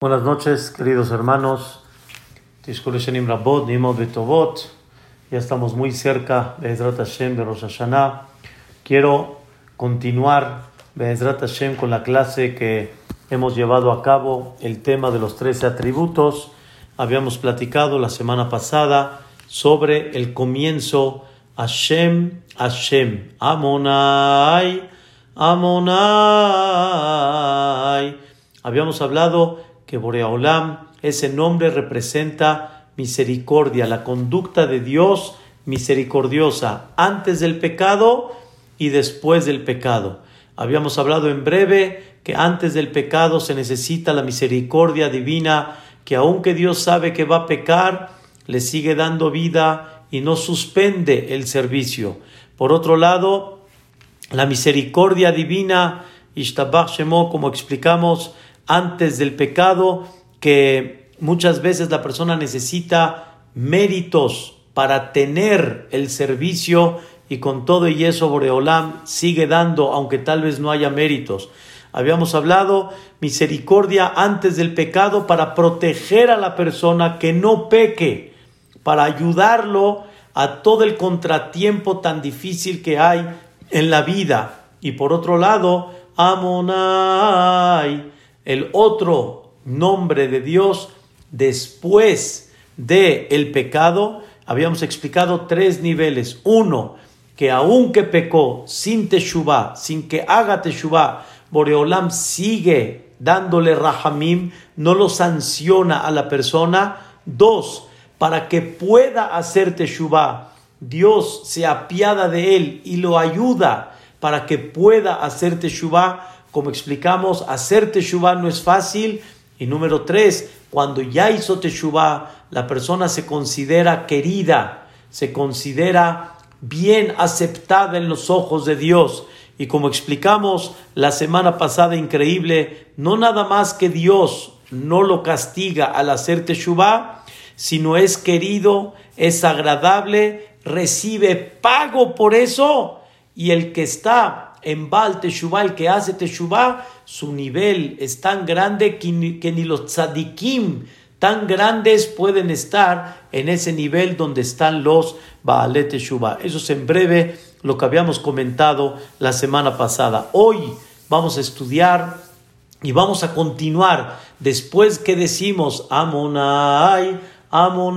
Buenas noches, queridos hermanos. Ya estamos muy cerca de Ezrat Hashem de Rosh Hashanah. Quiero continuar Ezrat Hashem con la clase que hemos llevado a cabo, el tema de los 13 atributos. Habíamos platicado la semana pasada sobre el comienzo Hashem, Hashem, Amonai, Amonai. Habíamos hablado que Boreolam, ese nombre representa misericordia, la conducta de Dios misericordiosa antes del pecado y después del pecado. Habíamos hablado en breve que antes del pecado se necesita la misericordia divina, que aunque Dios sabe que va a pecar, le sigue dando vida y no suspende el servicio. Por otro lado, la misericordia divina, Ishtabach Shemo, como explicamos, antes del pecado, que muchas veces la persona necesita méritos para tener el servicio y con todo y eso Boreolam sigue dando, aunque tal vez no haya méritos. Habíamos hablado misericordia antes del pecado para proteger a la persona que no peque, para ayudarlo a todo el contratiempo tan difícil que hay en la vida. Y por otro lado, Amonai, el otro nombre de Dios después del el pecado, habíamos explicado tres niveles. Uno, que aunque pecó sin teshuvah, sin que haga teshuvah, Boreolam sigue dándole rahamim, no lo sanciona a la persona. Dos, para que pueda hacer teshuvah, Dios se apiada de él y lo ayuda para que pueda hacer teshuvah como explicamos, hacer Teshuvah no es fácil. Y número tres, cuando ya hizo Teshuvah, la persona se considera querida, se considera bien aceptada en los ojos de Dios. Y como explicamos la semana pasada, increíble, no nada más que Dios no lo castiga al hacer Teshuvah, sino es querido, es agradable, recibe pago por eso. Y el que está en Baal Teshuvah, el que hace Teshuvah, su nivel es tan grande que ni, los tzadikim tan grandes pueden estar en ese nivel donde están los Baal Teshuvah. Eso es en breve lo que habíamos comentado la semana pasada. Hoy vamos a estudiar y vamos a continuar después que decimos Amonai, Amonai,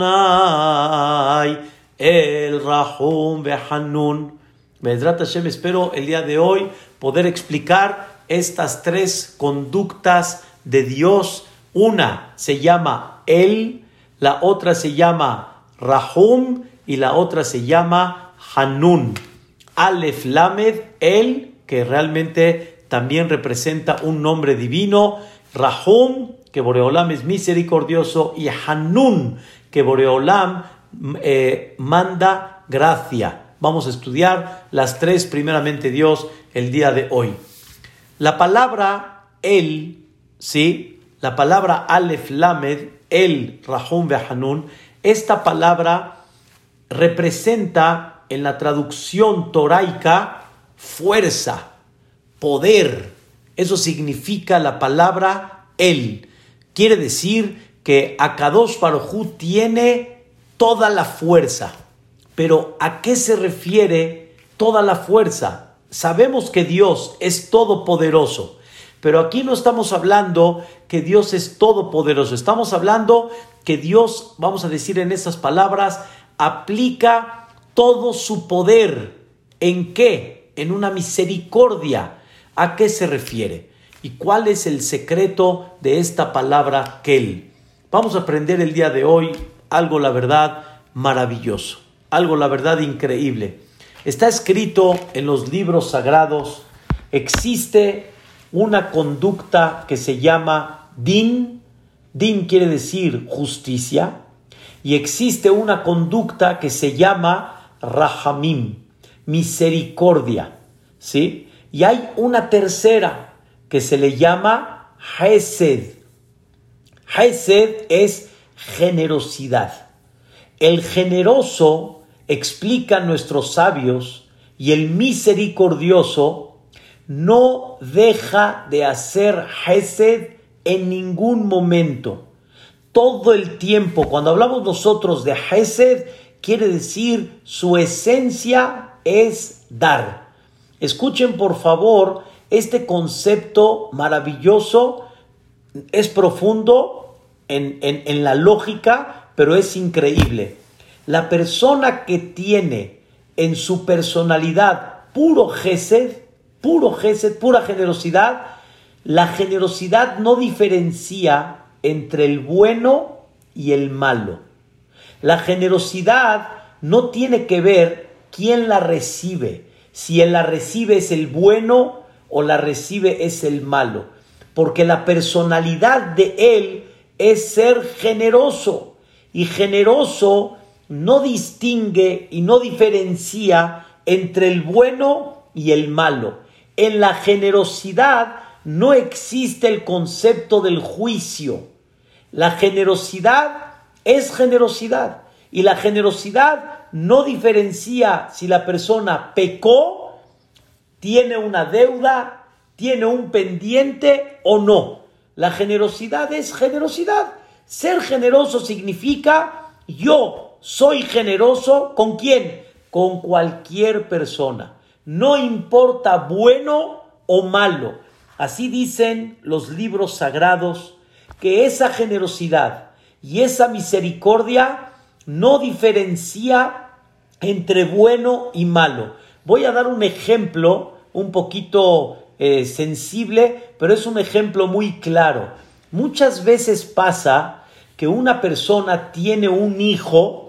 el Rahum Behanun. Medrat Hashem, espero el día de hoy poder explicar estas tres conductas de Dios. Una se llama El, la otra se llama Rahum y la otra se llama Hanun. Alef Lamed, El, que realmente también representa un nombre divino. Rahum, que Boreolam es misericordioso. Y Hanun, que Boreolam eh, manda gracia. Vamos a estudiar las tres, primeramente Dios, el día de hoy. La palabra el, ¿sí? La palabra Alef Lamed, el Rahum Behanun, esta palabra representa en la traducción toraica fuerza, poder. Eso significa la palabra el. Quiere decir que Akadosh Baruj tiene toda la fuerza. Pero ¿a qué se refiere toda la fuerza? Sabemos que Dios es todopoderoso, pero aquí no estamos hablando que Dios es todopoderoso, estamos hablando que Dios, vamos a decir en esas palabras, aplica todo su poder. ¿En qué? En una misericordia. ¿A qué se refiere? ¿Y cuál es el secreto de esta palabra Kel? Vamos a aprender el día de hoy algo, la verdad, maravilloso algo, la verdad, increíble. Está escrito en los libros sagrados, existe una conducta que se llama din, din quiere decir justicia, y existe una conducta que se llama rahamim, misericordia, ¿sí? Y hay una tercera que se le llama hesed. Hesed es generosidad. El generoso explican nuestros sabios, y el misericordioso no deja de hacer Hesed en ningún momento. Todo el tiempo, cuando hablamos nosotros de Hesed, quiere decir su esencia es dar. Escuchen por favor este concepto maravilloso, es profundo en, en la lógica, pero es increíble. La persona que tiene en su personalidad puro gesed, puro gesed, pura generosidad, la generosidad no diferencia entre el bueno y el malo. La generosidad no tiene que ver quién la recibe, si él la recibe es el bueno o la recibe es el malo, porque la personalidad de él es ser generoso y generoso no distingue y no diferencia entre el bueno y el malo. En la generosidad no existe el concepto del juicio. La generosidad es generosidad y la generosidad no diferencia si la persona pecó, tiene una deuda, tiene un pendiente o no. La generosidad es generosidad. Ser generoso significa yo soy generoso con quién? Con cualquier persona. No importa bueno o malo. Así dicen los libros sagrados que esa generosidad y esa misericordia no diferencia entre bueno y malo. Voy a dar un ejemplo un poquito eh, sensible, pero es un ejemplo muy claro. Muchas veces pasa que una persona tiene un hijo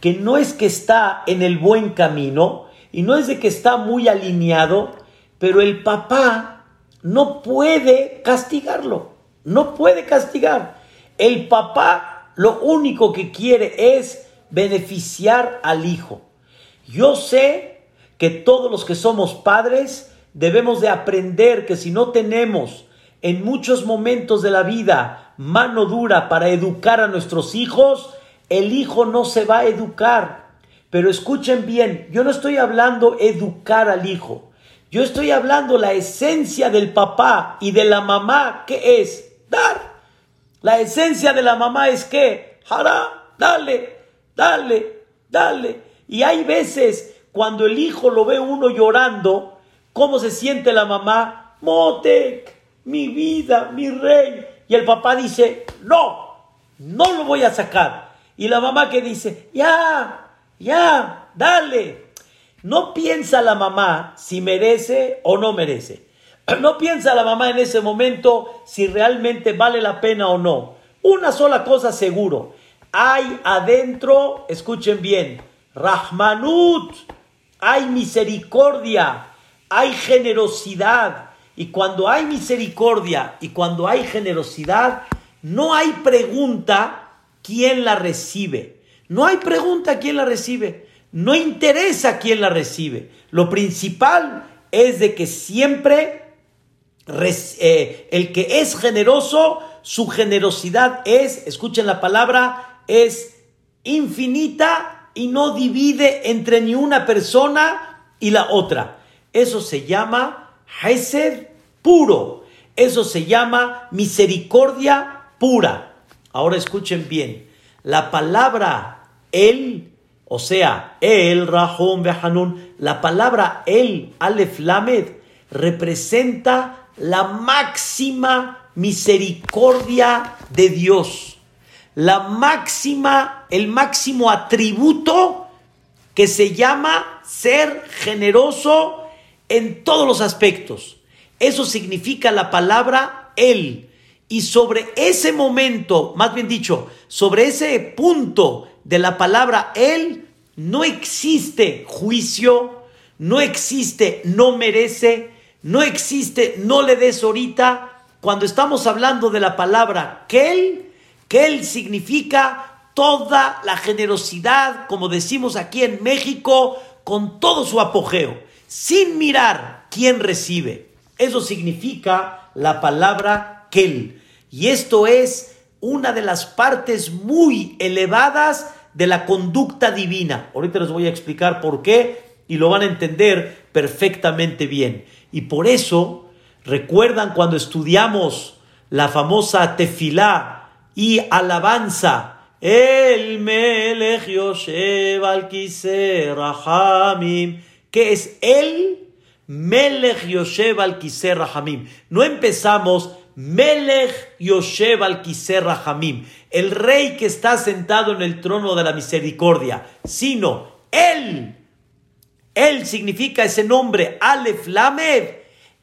que no es que está en el buen camino y no es de que está muy alineado, pero el papá no puede castigarlo, no puede castigar. El papá lo único que quiere es beneficiar al hijo. Yo sé que todos los que somos padres debemos de aprender que si no tenemos en muchos momentos de la vida mano dura para educar a nuestros hijos, el hijo no se va a educar. Pero escuchen bien, yo no estoy hablando educar al hijo. Yo estoy hablando la esencia del papá y de la mamá, que es dar. La esencia de la mamá es que, hará, dale, dale, dale. Y hay veces cuando el hijo lo ve uno llorando, ¿cómo se siente la mamá? Motec, mi vida, mi rey. Y el papá dice, no, no lo voy a sacar. Y la mamá que dice, ya, ya, dale. No piensa la mamá si merece o no merece. No piensa la mamá en ese momento si realmente vale la pena o no. Una sola cosa seguro. Hay adentro, escuchen bien, Rahmanut, hay misericordia, hay generosidad. Y cuando hay misericordia y cuando hay generosidad, no hay pregunta quién la recibe. No hay pregunta quién la recibe. No interesa quién la recibe. Lo principal es de que siempre eh, el que es generoso, su generosidad es, escuchen la palabra, es infinita y no divide entre ni una persona y la otra. Eso se llama Hesed puro. Eso se llama misericordia pura. Ahora escuchen bien, la palabra el, o sea, el, Rahum, Behanun, la palabra el, Alef Lamed, representa la máxima misericordia de Dios, la máxima, el máximo atributo que se llama ser generoso en todos los aspectos. Eso significa la palabra el. Y sobre ese momento, más bien dicho, sobre ese punto de la palabra Él, no existe juicio, no existe no merece, no existe no le des ahorita. Cuando estamos hablando de la palabra Kel, Kel significa toda la generosidad, como decimos aquí en México, con todo su apogeo, sin mirar quién recibe. Eso significa la palabra Y esto es una de las partes muy elevadas de la conducta divina. Ahorita les voy a explicar por qué y lo van a entender perfectamente bien. Y por eso, recuerdan cuando estudiamos la famosa tefilá y alabanza. El Melech al Rahamim. ¿Qué es el Melech Yoshev al Rahamim? No empezamos Melech Yoshev al Rahamim, el rey que está sentado en el trono de la misericordia, sino él. Él significa ese nombre, Alef Lamed,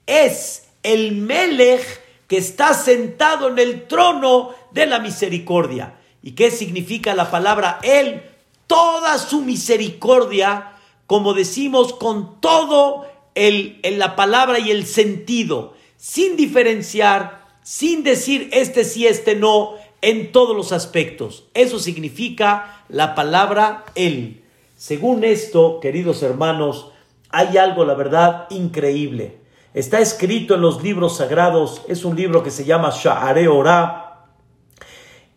es el Melech que está sentado en el trono de la misericordia. ¿Y qué significa la palabra Él? Toda su misericordia, como decimos, con todo el, en la palabra y el sentido, sin diferenciar, sin decir este sí, este no, en todos los aspectos. Eso significa la palabra Él. Según esto, queridos hermanos, hay algo, la verdad, increíble. Está escrito en los libros sagrados, es un libro que se llama Sha'are Ora.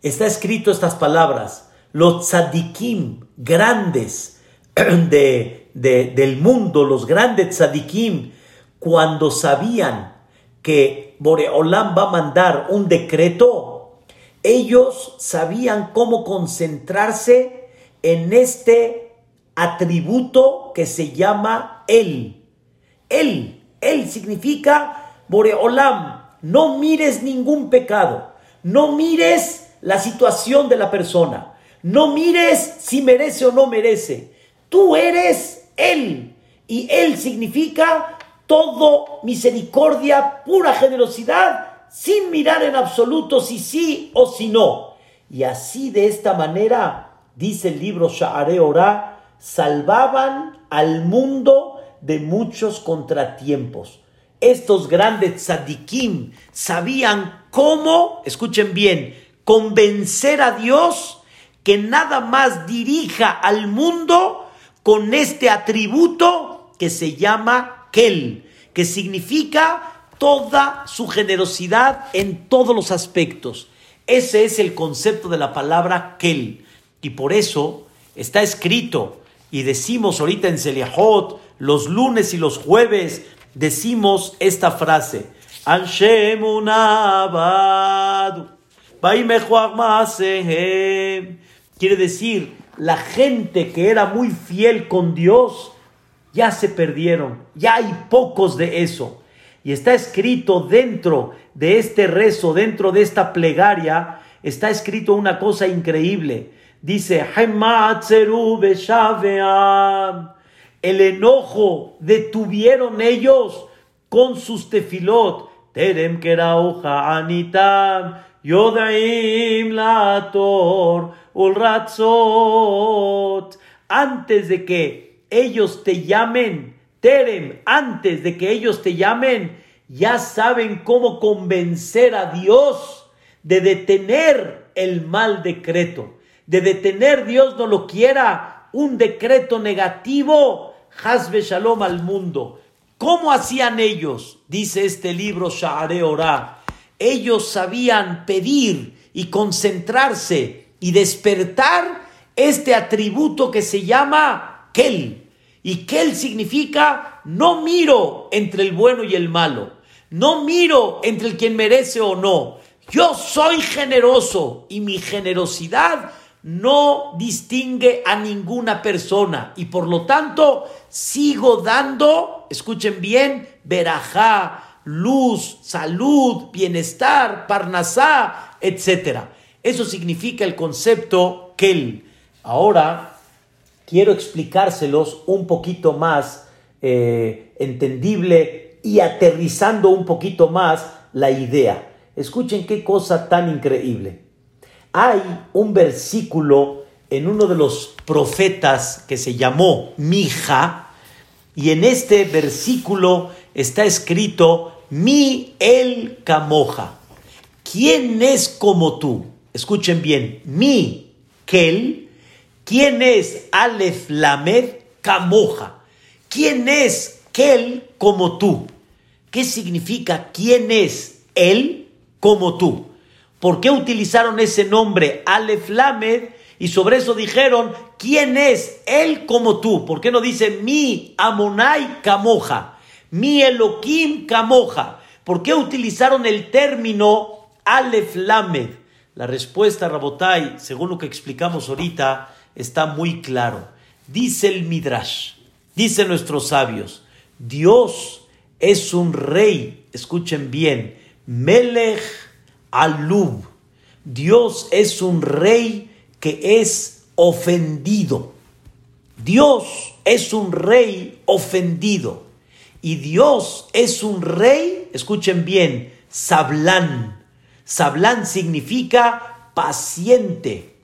Está escrito estas palabras, los tzadikim grandes de, del mundo, los grandes tzadikim, cuando sabían que Boreolam va a mandar un decreto, ellos sabían cómo concentrarse en este atributo que se llama Él. Él, él significa Boreolam. No mires ningún pecado. No mires la situación de la persona. No mires si merece o no merece. Tú eres Él. Y Él significa todo misericordia, pura generosidad, sin mirar en absoluto si sí o si no. Y así de esta manera, dice el libro Sha'are Ora, salvaban al mundo de muchos contratiempos. Estos grandes tzadikim sabían cómo, escuchen bien, convencer a Dios que nada más dirija al mundo con este atributo que se llama Que significa toda su generosidad en todos los aspectos. Ese es el concepto de la palabra Kel. Y por eso está escrito y decimos ahorita en Seliahot, los lunes y los jueves decimos esta frase. Quiere decir, la gente que era muy fiel con Dios, ya se perdieron, ya hay pocos de eso. Y está escrito dentro de este rezo, dentro de esta plegaria, está escrito una cosa increíble. Dice, el enojo detuvieron ellos con sus tefilot. Terem hoja anitam, yodaim lator, ulratzot. Antes de que ellos te llamen, Terem, antes de que ellos te llamen, ya saben cómo convencer a Dios de detener el mal decreto, de detener Dios no lo quiera, un decreto negativo Hazbe Shalom al mundo. ¿Cómo hacían ellos? Dice este libro Sha'are Ora. Ellos sabían pedir y concentrarse y despertar este atributo que se llama Kel. Y Kel significa no miro entre el bueno y el malo. No miro entre el quien merece o no. Yo soy generoso y mi generosidad no distingue a ninguna persona y por lo tanto sigo dando, escuchen bien, verajá, luz, salud, bienestar, parnasá, etc. Eso significa el concepto Kel. Ahora quiero explicárselos un poquito más eh, entendible y aterrizando un poquito más la idea. Escuchen qué cosa tan increíble. Hay un versículo en uno de los profetas que se llamó Mija, y en este versículo está escrito Mi el Camoja. ¿Quién es como tú? Escuchen bien, mi Kel. ¿Quién es Alef Lamed Camoja? ¿Quién es Kel como tú? ¿Qué significa quién es él como tú? ¿Por qué utilizaron ese nombre Alef Lamed? Y sobre eso dijeron, ¿quién es él como tú? ¿Por qué no dice mi Amonai Camoja? Mi Elohim Camoja. ¿Por qué utilizaron el término Aleph Lamed. La respuesta, Rabotai, según lo que explicamos ahorita, está muy claro. Dice el Midrash, dicen nuestros sabios, Dios es un rey, escuchen bien, Melech Alub. Dios es un rey que es ofendido. Dios es un rey ofendido. Y Dios es un rey, escuchen bien, sablán. Sablán significa paciente.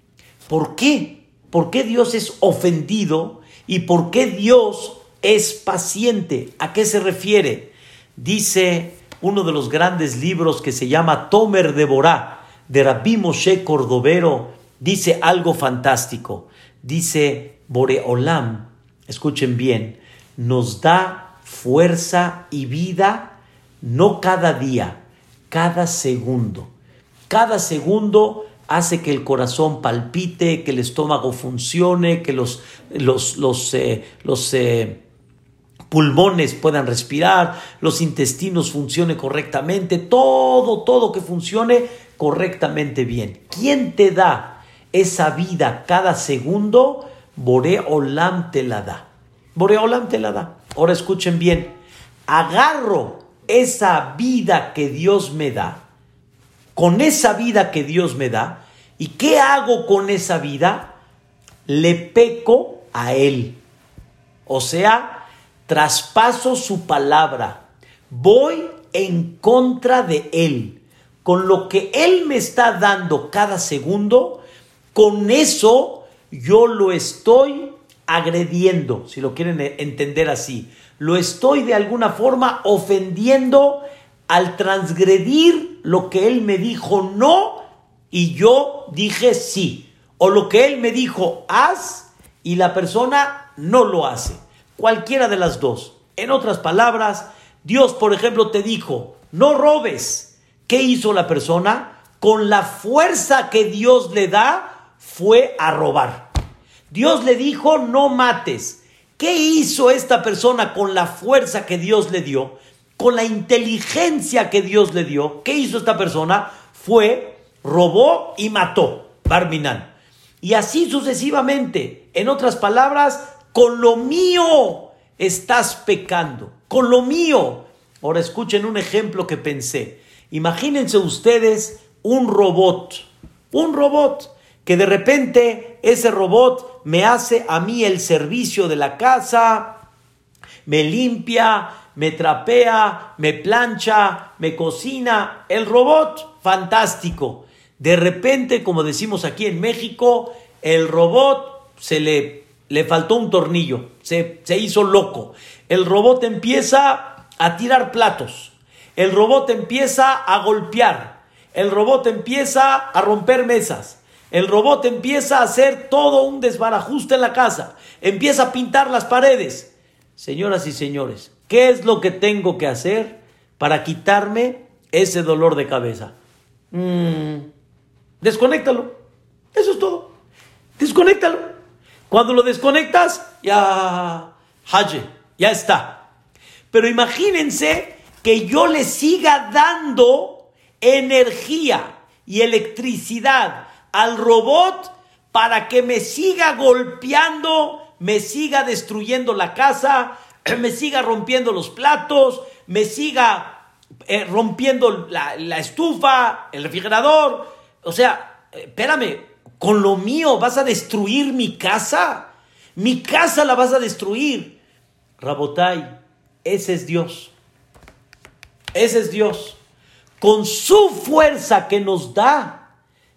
¿Por qué? ¿Por qué Dios es ofendido y por qué Dios es paciente? ¿A qué se refiere? Dice uno de los grandes libros que se llama Tomer de Borá, de Rabbi Moshe Cordovero, dice algo fantástico. Dice Boreolam, escuchen bien, nos da fuerza y vida no cada día, cada segundo. Cada segundo hace que el corazón palpite, que el estómago funcione, que los, los, los, eh, los eh, pulmones puedan respirar, los intestinos funcionen correctamente, todo, todo que funcione correctamente bien. ¿Quién te da esa vida cada segundo? Boreolam te la da. Boreolam te la da. Ahora escuchen bien. Agarro esa vida que Dios me da. Con esa vida que Dios me da. ¿Y qué hago con esa vida? Le peco a Él. O sea, traspaso su palabra. Voy en contra de Él. Con lo que Él me está dando cada segundo, con eso yo lo estoy agrediendo, si lo quieren entender así. Lo estoy de alguna forma ofendiendo al transgredir lo que Él me dijo no y yo dije sí. O lo que Él me dijo haz y la persona no lo hace. Cualquiera de las dos. En otras palabras, Dios, por ejemplo, te dijo, no robes. ¿Qué hizo la persona? Con la fuerza que Dios le da, fue a robar. Dios le dijo, no mates. ¿Qué hizo esta persona con la fuerza que Dios le dio? Con la inteligencia que Dios le dio. ¿Qué hizo esta persona? Fue, robó y mató. Barminan. Y así sucesivamente. En otras palabras, con lo mío estás pecando. Con lo mío. Ahora escuchen un ejemplo que pensé. Imagínense ustedes un robot. Un robot que de repente ese robot me hace a mí el servicio de la casa, me limpia, me trapea, me plancha, me cocina. El robot, fantástico. De repente, como decimos aquí en México, el robot se le le faltó un tornillo, se, hizo loco. El robot empieza a tirar platos, el robot empieza a golpear, el robot empieza a romper mesas, el robot empieza a hacer todo un desbarajuste en la casa, empieza a pintar las paredes. Señoras y señores, ¿qué es lo que tengo que hacer para quitarme ese dolor de cabeza? Mm, desconéctalo. Eso es todo. Desconéctalo. Cuando lo desconectas, ya, haje, ya está. Pero imagínense que yo le siga dando energía y electricidad al robot para que me siga golpeando, me siga destruyendo la casa, me siga rompiendo los platos, me siga eh, rompiendo la, la, estufa, el refrigerador. O sea, eh, espérame, con lo mío vas a destruir mi casa. Mi casa la vas a destruir. Rabotai, ese es Dios. Ese es Dios. Con su fuerza que nos da,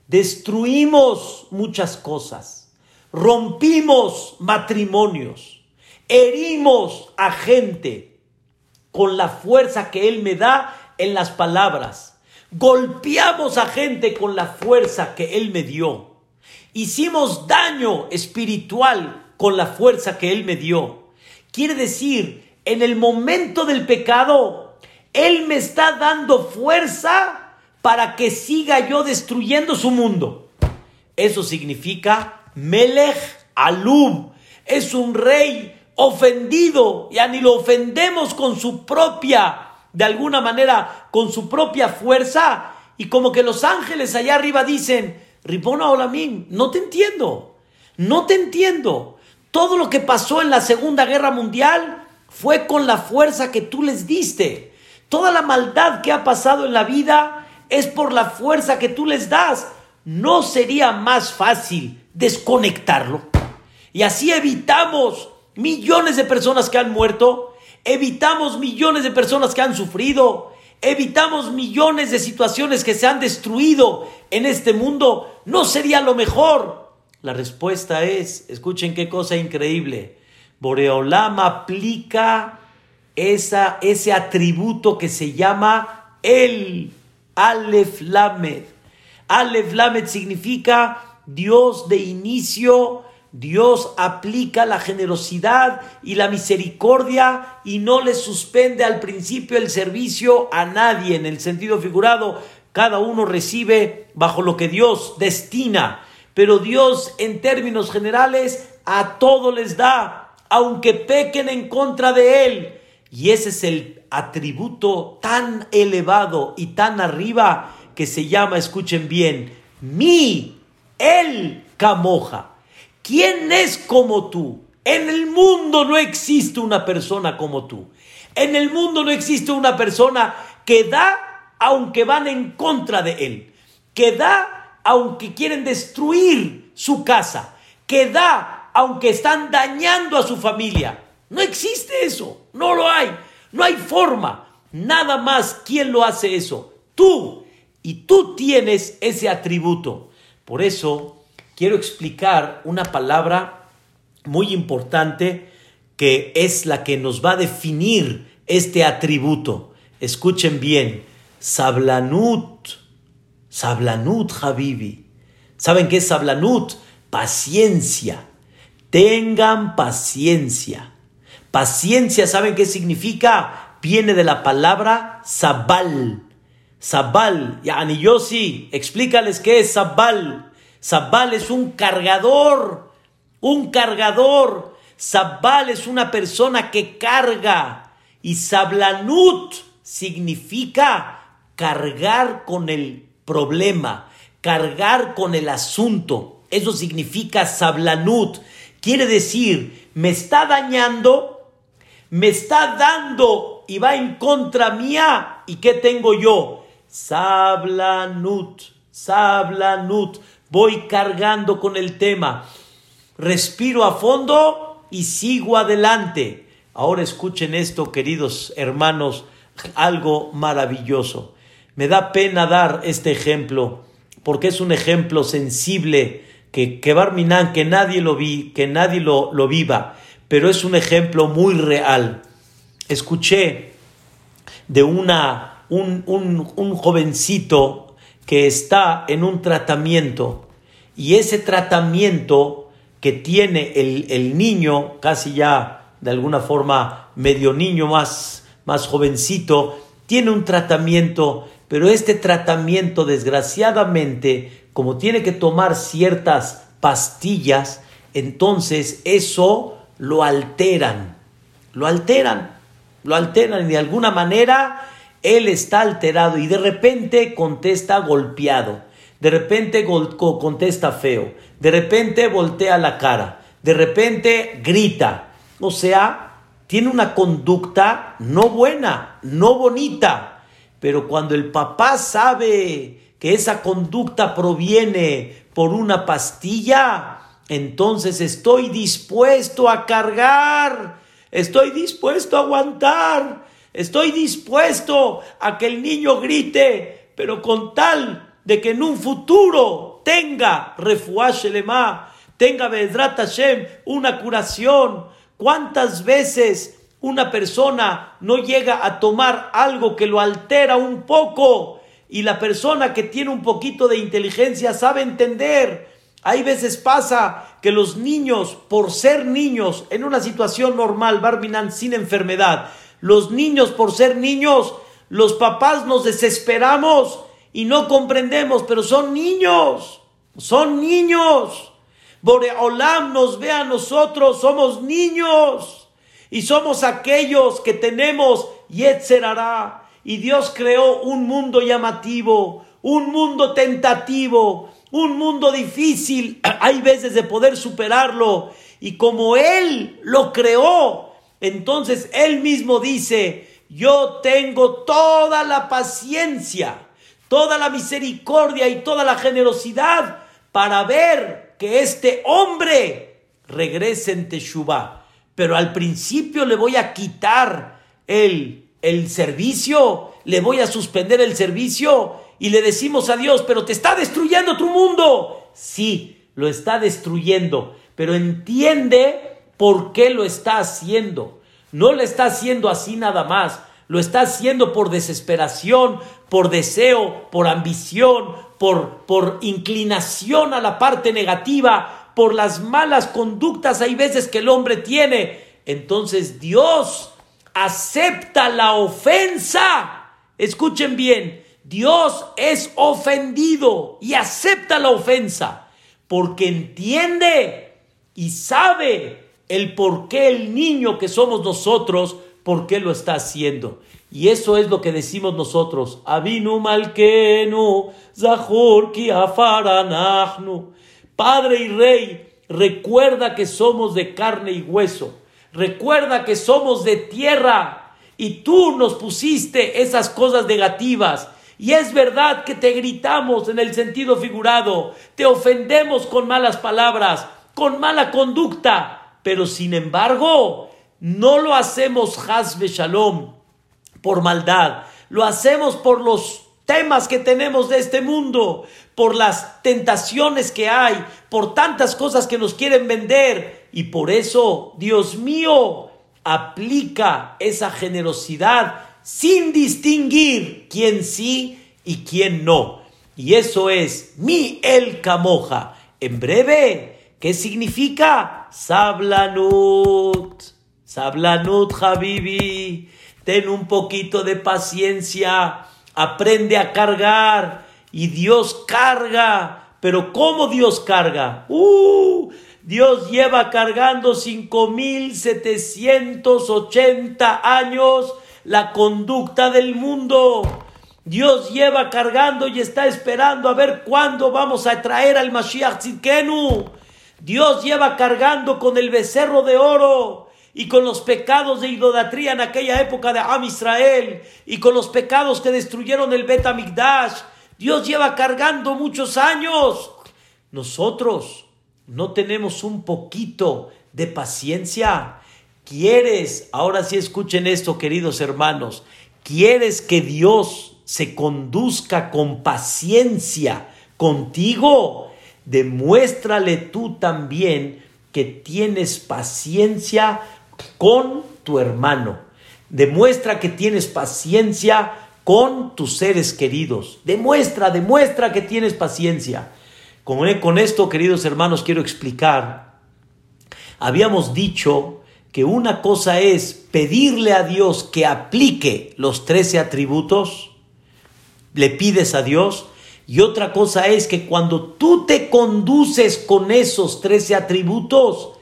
destruimos muchas cosas. Rompimos matrimonios. Herimos a gente con la fuerza que Él me da en las palabras. Golpeamos a gente con la fuerza que Él me dio. Hicimos daño espiritual con la fuerza que Él me dio. Quiere decir, en el momento del pecado, Él me está dando fuerza para que siga yo destruyendo su mundo. Eso significa Melech Alub. Es un rey ofendido. Ya ni lo ofendemos con su propia, de alguna manera, con su propia fuerza. y como que los ángeles allá arriba dicen, Ripona Olamim, no te entiendo, no te entiendo. Todo lo que pasó en la Segunda Guerra Mundial fue con la fuerza que tú les diste. Toda la maldad que ha pasado en la vida es por la fuerza que tú les das. ¿No sería más fácil desconectarlo? Y así evitamos millones de personas que han muerto, evitamos millones de personas que han sufrido, evitamos millones de situaciones que se han destruido en este mundo. ¿No sería lo mejor? La respuesta es, escuchen qué cosa increíble. Boreolam aplica esa, ese atributo que se llama el Aleph Lamed. Aleph Lamed significa Dios de inicio, Dios aplica la generosidad y la misericordia y no le suspende al principio el servicio a nadie en el sentido figurado. Cada uno recibe bajo lo que Dios destina, pero Dios en términos generales a todo les da, aunque pequen en contra de Él. Y ese es el atributo tan elevado y tan arriba que se llama, escuchen bien, mi el Camoja. ¿Quién es como tú? En el mundo no existe una persona como tú. En el mundo no existe una persona que da aunque van en contra de él. Que da aunque quieren destruir su casa. Que da aunque están dañando a su familia. No existe eso. No lo hay. No hay forma. Nada más. ¿Quién lo hace eso? Tú. Y tú tienes ese atributo. Por eso quiero explicar una palabra muy importante que es la que nos va a definir este atributo. Escuchen bien, sablanut, sablanut, Habibi. ¿Saben qué es sablanut? Paciencia. Tengan paciencia. Paciencia, ¿saben qué significa? Viene de la palabra sabal. Sabal, yani yo explícales qué es Sabal. Sabal es un cargador, un cargador. Sabal es una persona que carga. Y Sablanut significa cargar con el problema, cargar con el asunto. Eso significa Sablanut. Quiere decir, me está dañando, me está dando y va en contra mía. ¿Y qué tengo yo? Sablanut, Sablanut. Voy cargando con el tema. Respiro a fondo y sigo adelante. Ahora escuchen esto, queridos hermanos, algo maravilloso. Me da pena dar este ejemplo, porque es un ejemplo sensible que, que Barminan, que nadie lo vi, que nadie lo, lo viva, pero es un ejemplo muy real. Escuché de una un, jovencito que está en un tratamiento. Y ese tratamiento que tiene el, niño, casi ya de alguna forma medio niño más, más jovencito, tiene un tratamiento, pero este tratamiento desgraciadamente, como tiene que tomar ciertas pastillas, entonces eso lo alteran, lo alteran, lo alteran y de alguna manera él está alterado y de repente contesta golpeado, de repente contesta feo, de repente voltea la cara, de repente grita. O sea, tiene una conducta no buena, no bonita. Pero cuando el papá sabe que esa conducta proviene por una pastilla, entonces estoy dispuesto a cargar, estoy dispuesto a aguantar, Estoy dispuesto a que el niño grite, pero con tal de que en un futuro tenga refuashelema, tenga Bedrat Hashem, una curación. ¿Cuántas veces una persona no llega a tomar algo que lo altera un poco y la persona que tiene un poquito de inteligencia sabe entender? Hay veces pasa que los niños, por ser niños en una situación normal, Barminan sin enfermedad, los niños, por ser niños, los papás nos desesperamos y no comprendemos, pero son niños, son niños. Boreolam nos ve a nosotros, somos niños y somos aquellos que tenemos Yetzerará. Y Dios creó un mundo llamativo, un mundo tentativo, un mundo difícil, hay veces de poder superarlo. Y como Él lo creó, entonces Él mismo dice, yo tengo toda la paciencia, toda la misericordia y toda la generosidad para ver que este hombre regrese en Teshuvah. Pero al principio le voy a quitar el, el servicio, le voy a suspender el servicio y le decimos a Dios, pero te está destruyendo tu mundo. Sí, lo está destruyendo, pero entiende por qué lo está haciendo. No lo está haciendo así nada más, lo está haciendo por desesperación, por deseo, por ambición, por, por inclinación a la parte negativa, por las malas conductas hay veces que el hombre tiene. Entonces Dios acepta la ofensa. Escuchen bien, Dios es ofendido y acepta la ofensa porque entiende y sabe el por qué el niño que somos nosotros, por qué lo está haciendo. Y eso es lo que decimos nosotros. Abinu malkenu, zahur ki Padre y Rey, recuerda que somos de carne y hueso. Recuerda que somos de tierra. Y tú nos pusiste esas cosas negativas y es verdad que te gritamos en el sentido figurado, te ofendemos con malas palabras, con mala conducta, pero sin embargo, no lo hacemos hasbe shalom por maldad, lo hacemos por los temas que tenemos de este mundo, por las tentaciones que hay, por tantas cosas que nos quieren vender. Y por eso, Dios mío, aplica esa generosidad sin distinguir quién sí y quién no. Y eso es mi el camoja. En breve, ¿qué significa? Sablanut. Sablanut, Habibi. Ten un poquito de paciencia. Aprende a cargar. Y Dios carga. Pero ¿cómo Dios carga? ¡Uh! Dios lleva cargando 5780 años la conducta del mundo. Dios lleva cargando y está esperando a ver cuándo vamos a traer al Mashiach. Dios lleva cargando con el becerro de oro y con los pecados de idolatría en aquella época de Am Israel y con los pecados que destruyeron el Bet Amigdash. Dios lleva cargando muchos años. Nosotros no tenemos un poquito de paciencia. ¿Quieres? Ahora sí escuchen esto, queridos hermanos. ¿Quieres que Dios se conduzca con paciencia contigo? Demuéstrale tú también que tienes paciencia con tu hermano. Demuestra que tienes paciencia con tus seres queridos. Demuestra, demuestra que tienes paciencia. Con, esto, queridos hermanos, quiero explicar. Habíamos dicho que una cosa es pedirle a Dios que aplique los trece atributos, le pides a Dios, y otra cosa es que cuando tú te conduces con esos trece atributos,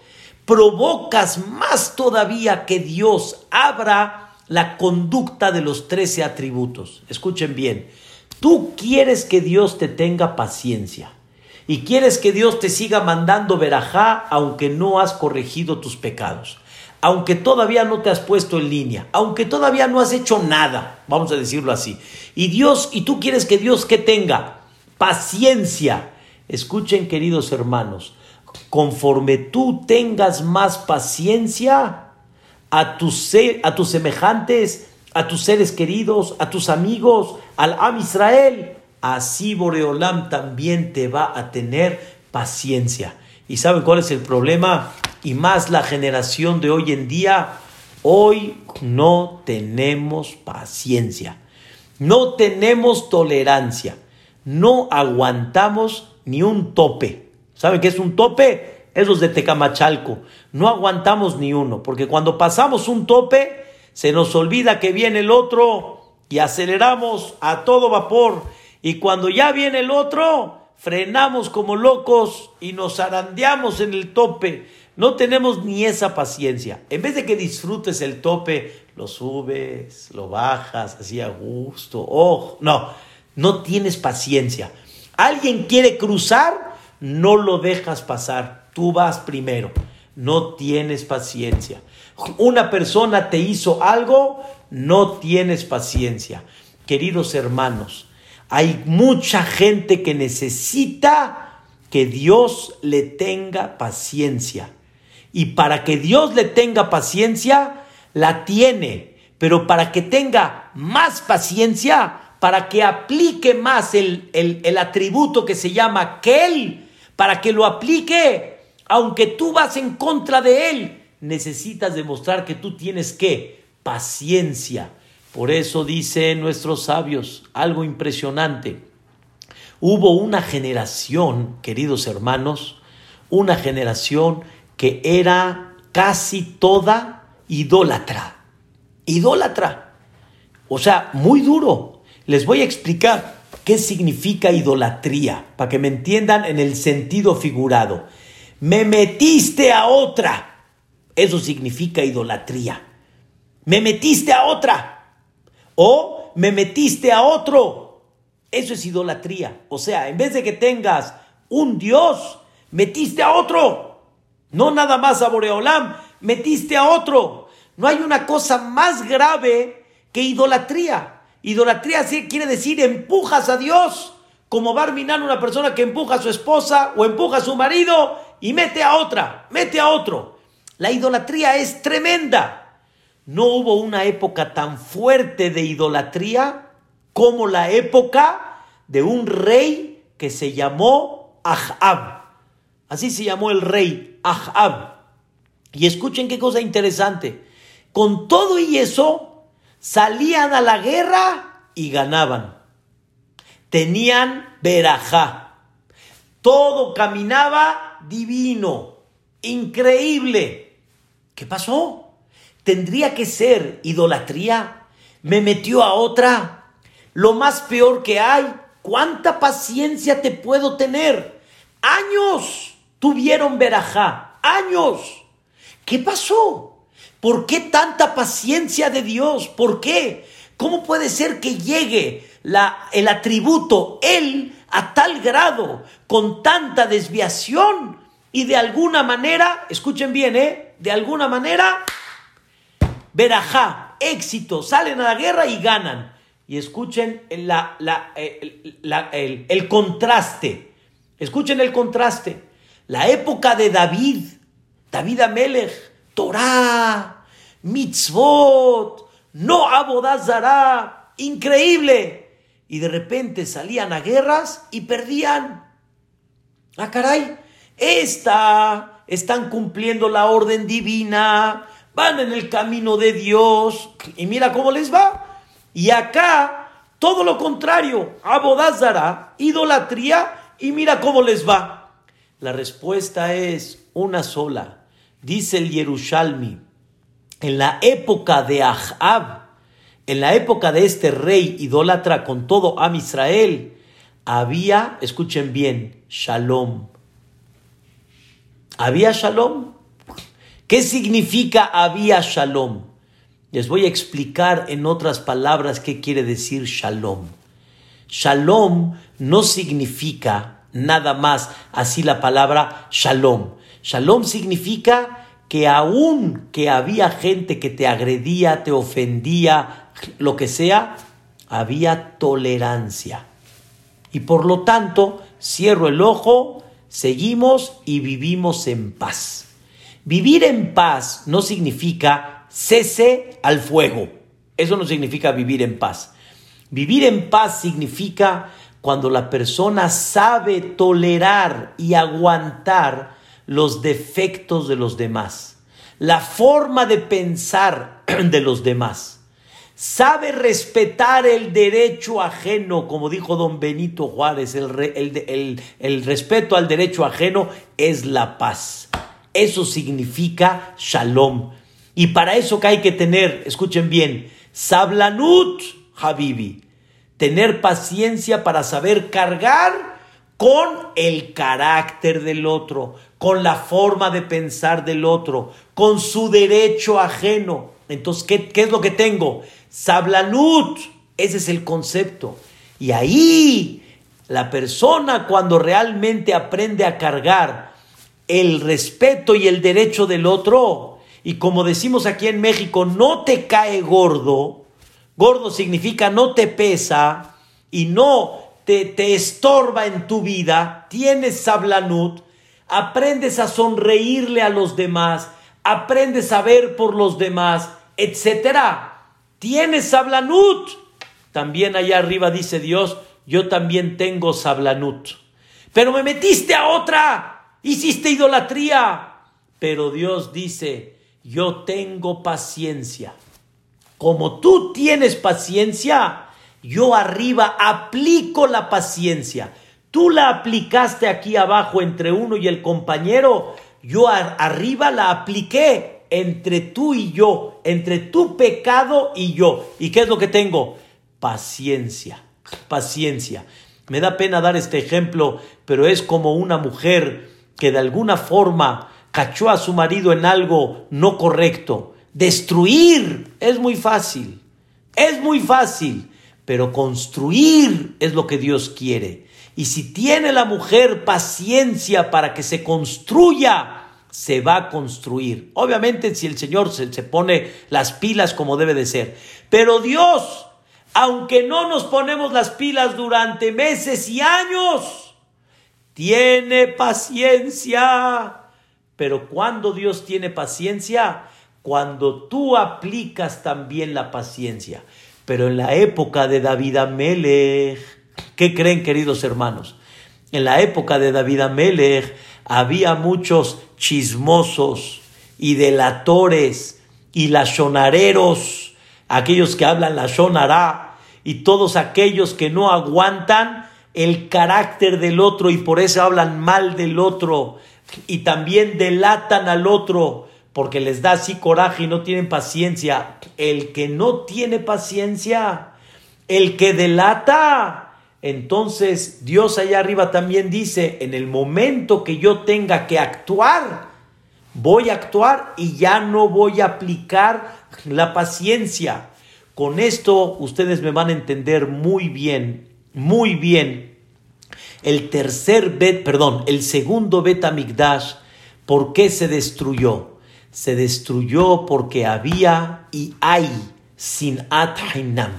provocas más todavía que Dios abra la conducta de los trece atributos. Escuchen bien, tú quieres que Dios te tenga paciencia y quieres que Dios te siga mandando verajá aunque no has corregido tus pecados aunque todavía no te has puesto en línea, aunque todavía no has hecho nada, vamos a decirlo así. Y Dios, y tú quieres que Dios que tenga paciencia. Escuchen, queridos hermanos, conforme tú tengas más paciencia a tus, a tus semejantes, a tus seres queridos, a tus amigos, al Am Israel, así Boreolam también te va a tener paciencia. ¿Y saben cuál es el problema? y más la generación de hoy en día, hoy no tenemos paciencia, no tenemos tolerancia, no aguantamos ni un tope. ¿Saben qué es un tope? Esos de Tecamachalco. No aguantamos ni uno, porque cuando pasamos un tope, se nos olvida que viene el otro y aceleramos a todo vapor. Y cuando ya viene el otro, frenamos como locos y nos arandeamos en el tope. No tenemos ni esa paciencia. En vez de que disfrutes el tope, lo subes, lo bajas, así a gusto. Oh, no. No tienes paciencia. Alguien quiere cruzar, no lo dejas pasar, tú vas primero, no tienes paciencia. Una persona te hizo algo, no tienes paciencia. Queridos hermanos, hay mucha gente que necesita que Dios le tenga paciencia. Y para que Dios le tenga paciencia, la tiene. Pero para que tenga más paciencia, para que aplique más el, el, atributo que se llama Kel, para que lo aplique, aunque tú vas en contra de él, necesitas demostrar que tú tienes que paciencia. Por eso dicen nuestros sabios algo impresionante. Hubo una generación, queridos hermanos, una generación que era casi toda idólatra. Idólatra. O sea, muy duro. Les voy a explicar qué significa idolatría, para que me entiendan en el sentido figurado. Me metiste a otra. Eso significa idolatría. Me metiste a otra. O me metiste a otro. Eso es idolatría. O sea, en vez de que tengas un Dios, metiste a otro. No nada más a Boreolam, metiste a otro. No hay una cosa más grave que idolatría. Idolatría quiere decir empujas a Dios, como Barminan, una persona que empuja a su esposa o empuja a su marido y mete a otra, mete a otro. La idolatría es tremenda. No hubo una época tan fuerte de idolatría como la época de un rey que se llamó Ahab. Así se llamó el rey Ahab. Y escuchen qué cosa interesante. Con todo y eso, salían a la guerra y ganaban. Tenían verajá. Todo caminaba divino, increíble. ¿Qué pasó? Tendría que ser idolatría. Me metió a otra. Lo más peor que hay. ¿Cuánta paciencia te puedo tener? Años tuvieron verajá, años. ¿Qué pasó? ¿Por qué tanta paciencia de Dios? ¿Por qué? ¿Cómo puede ser que llegue el atributo, él, a tal grado, con tanta desviación y de alguna manera, escuchen bien, ¿eh? De alguna manera, verajá, éxito, salen a la guerra y ganan. Y escuchen la, la, el, el contraste. Escuchen el contraste. La época de David, David Amelech, Torah, mitzvot, no abodazará, increíble. Y de repente salían a guerras y perdían. Ah, caray, esta, están cumpliendo la orden divina, van en el camino de Dios y mira cómo les va. Y acá, todo lo contrario, abodazará, idolatría y mira cómo les va. La respuesta es una sola. Dice el Yerushalmi, en la época de Ahab, en la época de este rey idólatra con todo Am Israel, había, escuchen bien, shalom. ¿Había shalom? ¿Qué significa había shalom? Les voy a explicar en otras palabras qué quiere decir shalom. Shalom no significa nada más así la palabra shalom. Shalom significa que aún que había gente que te agredía, te ofendía, lo que sea, había tolerancia. Y por lo tanto, cierro el ojo, seguimos y vivimos en paz. Vivir en paz no significa cese al fuego. Eso no significa vivir en paz. Vivir en paz significa cuando la persona sabe tolerar y aguantar los defectos de los demás, la forma de pensar de los demás, sabe respetar el derecho ajeno, como dijo don Benito Juárez, el, respeto al derecho ajeno es la paz. Eso significa shalom. Y para eso que hay que tener, escuchen bien, sablanut, Habibi, tener paciencia para saber cargar con el carácter del otro, con la forma de pensar del otro, con su derecho ajeno. Entonces, ¿qué, es lo que tengo? Sablanut, ese es el concepto. Y ahí la persona cuando realmente aprende a cargar el respeto y el derecho del otro, y como decimos aquí en México, no te cae gordo, gordo significa no te pesa y no te, te estorba en tu vida, tienes sablanut, aprendes a sonreírle a los demás, aprendes a ver por los demás, etcétera. Tienes sablanut. También allá arriba dice Dios, yo también tengo sablanut. Pero me metiste a otra, hiciste idolatría. Pero Dios dice, yo tengo paciencia. Como tú tienes paciencia, yo arriba aplico la paciencia. Tú la aplicaste aquí abajo entre uno y el compañero, yo arriba la apliqué entre tú y yo, entre tu pecado y yo. ¿Y qué es lo que tengo? Paciencia, paciencia. Me da pena dar este ejemplo, pero es como una mujer que de alguna forma cachó a su marido en algo no correcto. Destruir es muy fácil, es muy fácil, pero construir es lo que Dios quiere. Y si tiene la mujer paciencia para que se construya, se va a construir. Obviamente si el Señor se, pone las pilas como debe de ser. Pero Dios, aunque no nos ponemos las pilas durante meses y años, tiene paciencia. Pero cuando Dios tiene paciencia, cuando tú aplicas también la paciencia. Pero en la época de David Amelech, ¿Qué creen, queridos hermanos? En la época de David Amelech había muchos chismosos y delatores y lachonareros, aquellos que hablan la shonará y todos aquellos que no aguantan el carácter del otro y por eso hablan mal del otro y también delatan al otro porque les da así coraje y no tienen paciencia. El que no tiene paciencia, el que delata, entonces Dios allá arriba también dice, en el momento que yo tenga que actuar, voy a actuar y ya no voy a aplicar la paciencia. Con esto ustedes me van a entender muy bien, muy bien. El tercer bet, perdón, el segundo bet Amigdash, ¿por qué se destruyó? Se destruyó porque había y hay sin Hainam.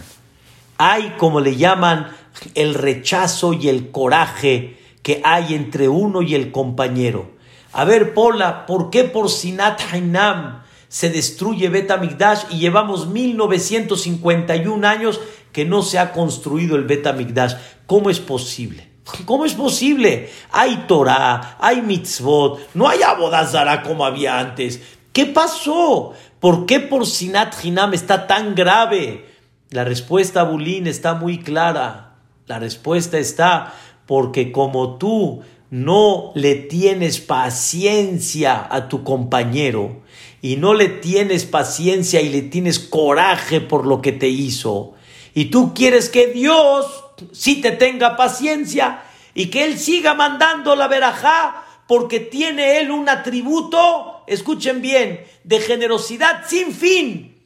Hay, como le llaman, el rechazo y el coraje que hay entre uno y el compañero. A ver, Pola, ¿por qué por Sinat Hainam se destruye Bet Amigdash y llevamos 1951 años que no se ha construido el Bet Amigdash? ¿Cómo es posible? ¿Cómo es posible? Hay Torah, hay mitzvot, no hay abodazara como había antes. ¿Qué pasó? ¿Por qué por Sinat Hainam está tan grave? La respuesta, Bulín, está muy clara. La respuesta está porque como tú no le tienes paciencia a tu compañero y no le tienes paciencia y le tienes coraje por lo que te hizo, y tú quieres que Dios sí te tenga paciencia y que Él siga mandando la verajá porque tiene Él un atributo, escuchen bien, de generosidad sin fin.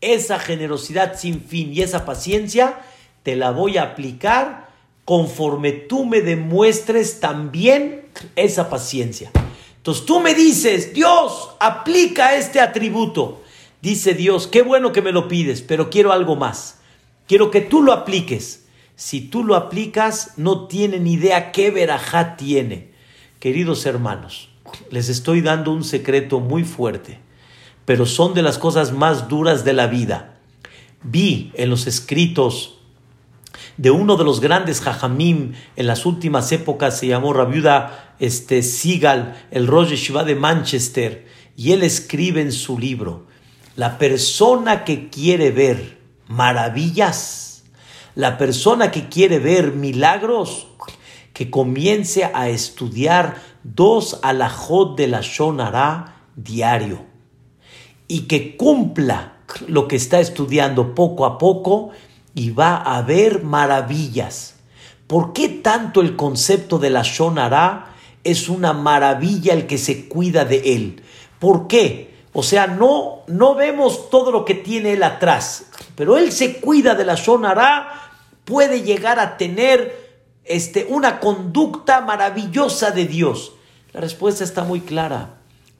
Esa generosidad sin fin y esa paciencia te la voy a aplicar conforme tú me demuestres también esa paciencia. Entonces tú me dices, Dios, aplica este atributo. Dice Dios, qué bueno que me lo pides, pero quiero algo más. Quiero que tú lo apliques. Si tú lo aplicas, no tienen idea qué verajá tiene. Queridos hermanos, les estoy dando un secreto muy fuerte, pero son de las cosas más duras de la vida. Vi en los escritos de uno de los grandes jajamim en las últimas épocas, se llamó Rabiuda este, Sigal, el Roger Shiva de Manchester, y él escribe en su libro, la persona que quiere ver maravillas, la persona que quiere ver milagros, que comience a estudiar dos alajot de la Shonara diario y que cumpla lo que está estudiando poco a poco y va a haber maravillas. ¿Por qué tanto el concepto de la Shonara es una maravilla el que se cuida de él? ¿Por qué? O sea, no, no vemos todo lo que tiene él atrás, pero él se cuida de la Shonara puede llegar a tener este, una conducta maravillosa de Dios? La respuesta está muy clara,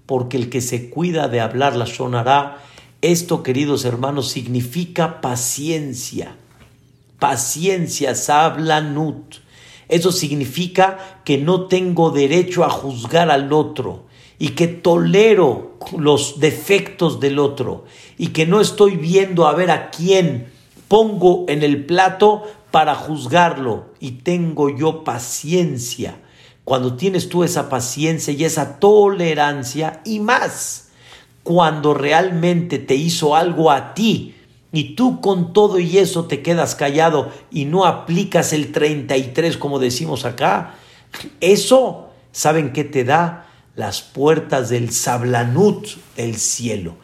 porque el que se cuida de hablar la sonará, esto, queridos hermanos, significa paciencia. Paciencia, sablanut. Eso significa que no tengo derecho a juzgar al otro y que tolero los defectos del otro y que no estoy viendo a ver a quién pongo en el plato para juzgarlo y tengo yo paciencia. Cuando tienes tú esa paciencia y esa tolerancia y más, cuando realmente te hizo algo a ti y tú con todo y eso te quedas callado y no aplicas el 33 como decimos acá, eso, ¿saben qué te da? Las puertas del sablanut del cielo.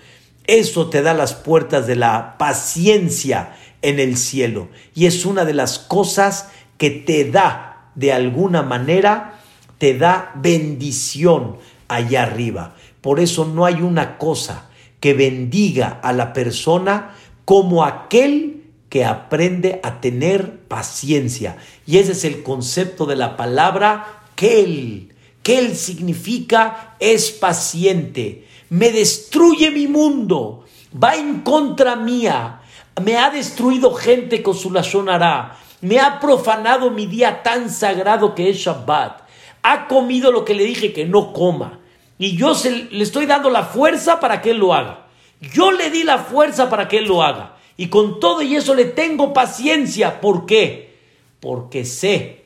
Eso te da las puertas de la paciencia en el cielo. Y es una de las cosas que te da, de alguna manera, te da bendición allá arriba. Por eso no hay una cosa que bendiga a la persona como aquel que aprende a tener paciencia. Y ese es el concepto de la palabra Kel. Kel significa es paciente. Me destruye mi mundo. Va en contra mía. Me ha destruido gente con su lazonará. Me ha profanado mi día tan sagrado que es Shabbat. Ha comido lo que le dije que no coma. Y yo le estoy dando la fuerza para que él lo haga. Yo le di la fuerza para que él lo haga. Y con todo y eso le tengo paciencia. ¿Por qué? Porque sé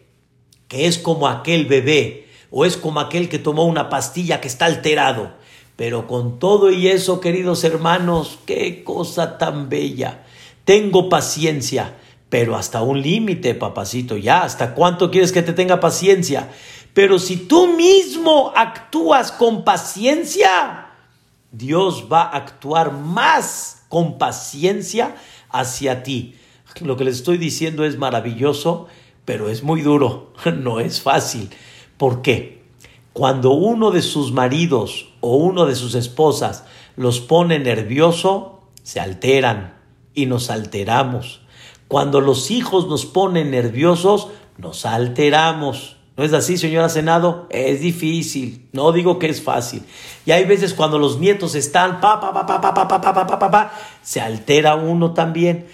que es como aquel bebé o es como aquel que tomó una pastilla que está alterado. Pero con todo y eso, queridos hermanos, qué cosa tan bella. Tengo paciencia, pero hasta un límite, papacito, ya. ¿Hasta cuánto quieres que te tenga paciencia? Pero si tú mismo actúas con paciencia, Dios va a actuar más con paciencia hacia ti. Lo que les estoy diciendo es maravilloso, pero es muy duro, no es fácil. ¿Por qué? Cuando uno de sus maridos o uno de sus esposas los pone nervioso, se alteran y nos alteramos. Cuando los hijos nos ponen nerviosos, nos alteramos. ¿No es así, señora Senado? Es difícil. No digo que es fácil. Y hay veces cuando los nietos están, pa, pa, pa, pa, pa, pa, pa, pa, pa, pa, pa, se altera uno también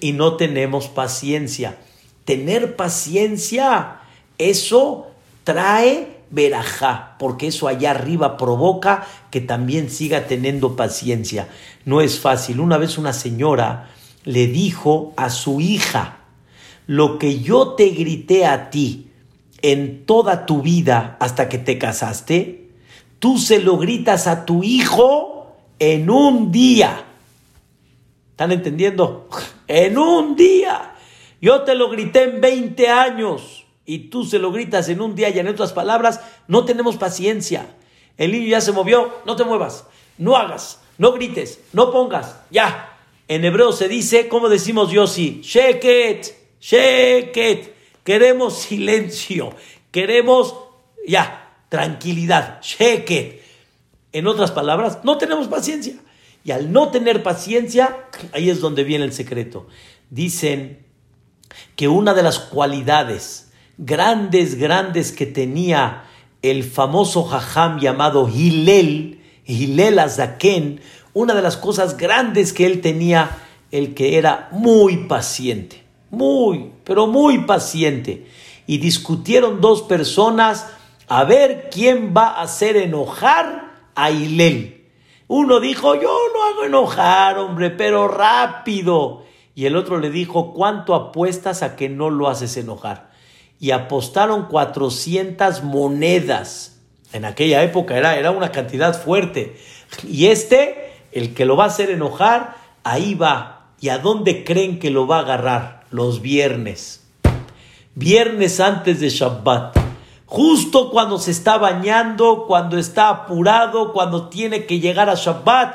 y no tenemos paciencia. Tener paciencia, eso trae verajá, porque eso allá arriba provoca que también siga teniendo paciencia. No es fácil. Una vez una señora le dijo a su hija, lo que yo te grité a ti, en toda tu vida hasta que te casaste, tú se lo gritas a tu hijo en un día. ¿Están entendiendo? En un día. Yo te lo grité en 20 años y tú se lo gritas en un día y en otras palabras, no tenemos paciencia. El niño ya se movió, no te muevas, no hagas, no grites, no pongas, ya. En hebreo se dice, como decimos Yossi, sheket, sheket. Queremos silencio. Queremos, ya, tranquilidad. Cheque. En otras palabras, no tenemos paciencia. Y al no tener paciencia, ahí es donde viene el secreto. Dicen que una de las cualidades grandes, grandes que tenía el famoso jajam llamado Hilel, Hilel Azaken, una de las cosas grandes que él tenía, el que era muy paciente muy, pero muy paciente. Y discutieron dos personas a ver quién va a hacer enojar a Hilel. Uno dijo, yo no hago enojar, hombre, pero rápido. Y el otro le dijo, ¿cuánto apuestas a que no lo haces enojar? Y apostaron 400 monedas. En aquella época era, era una cantidad fuerte. Y este, el que lo va a hacer enojar, ahí va. ¿Y a dónde creen que lo va a agarrar? Los viernes. Viernes antes de Shabbat. Justo cuando se está bañando, cuando está apurado, cuando tiene que llegar a Shabbat.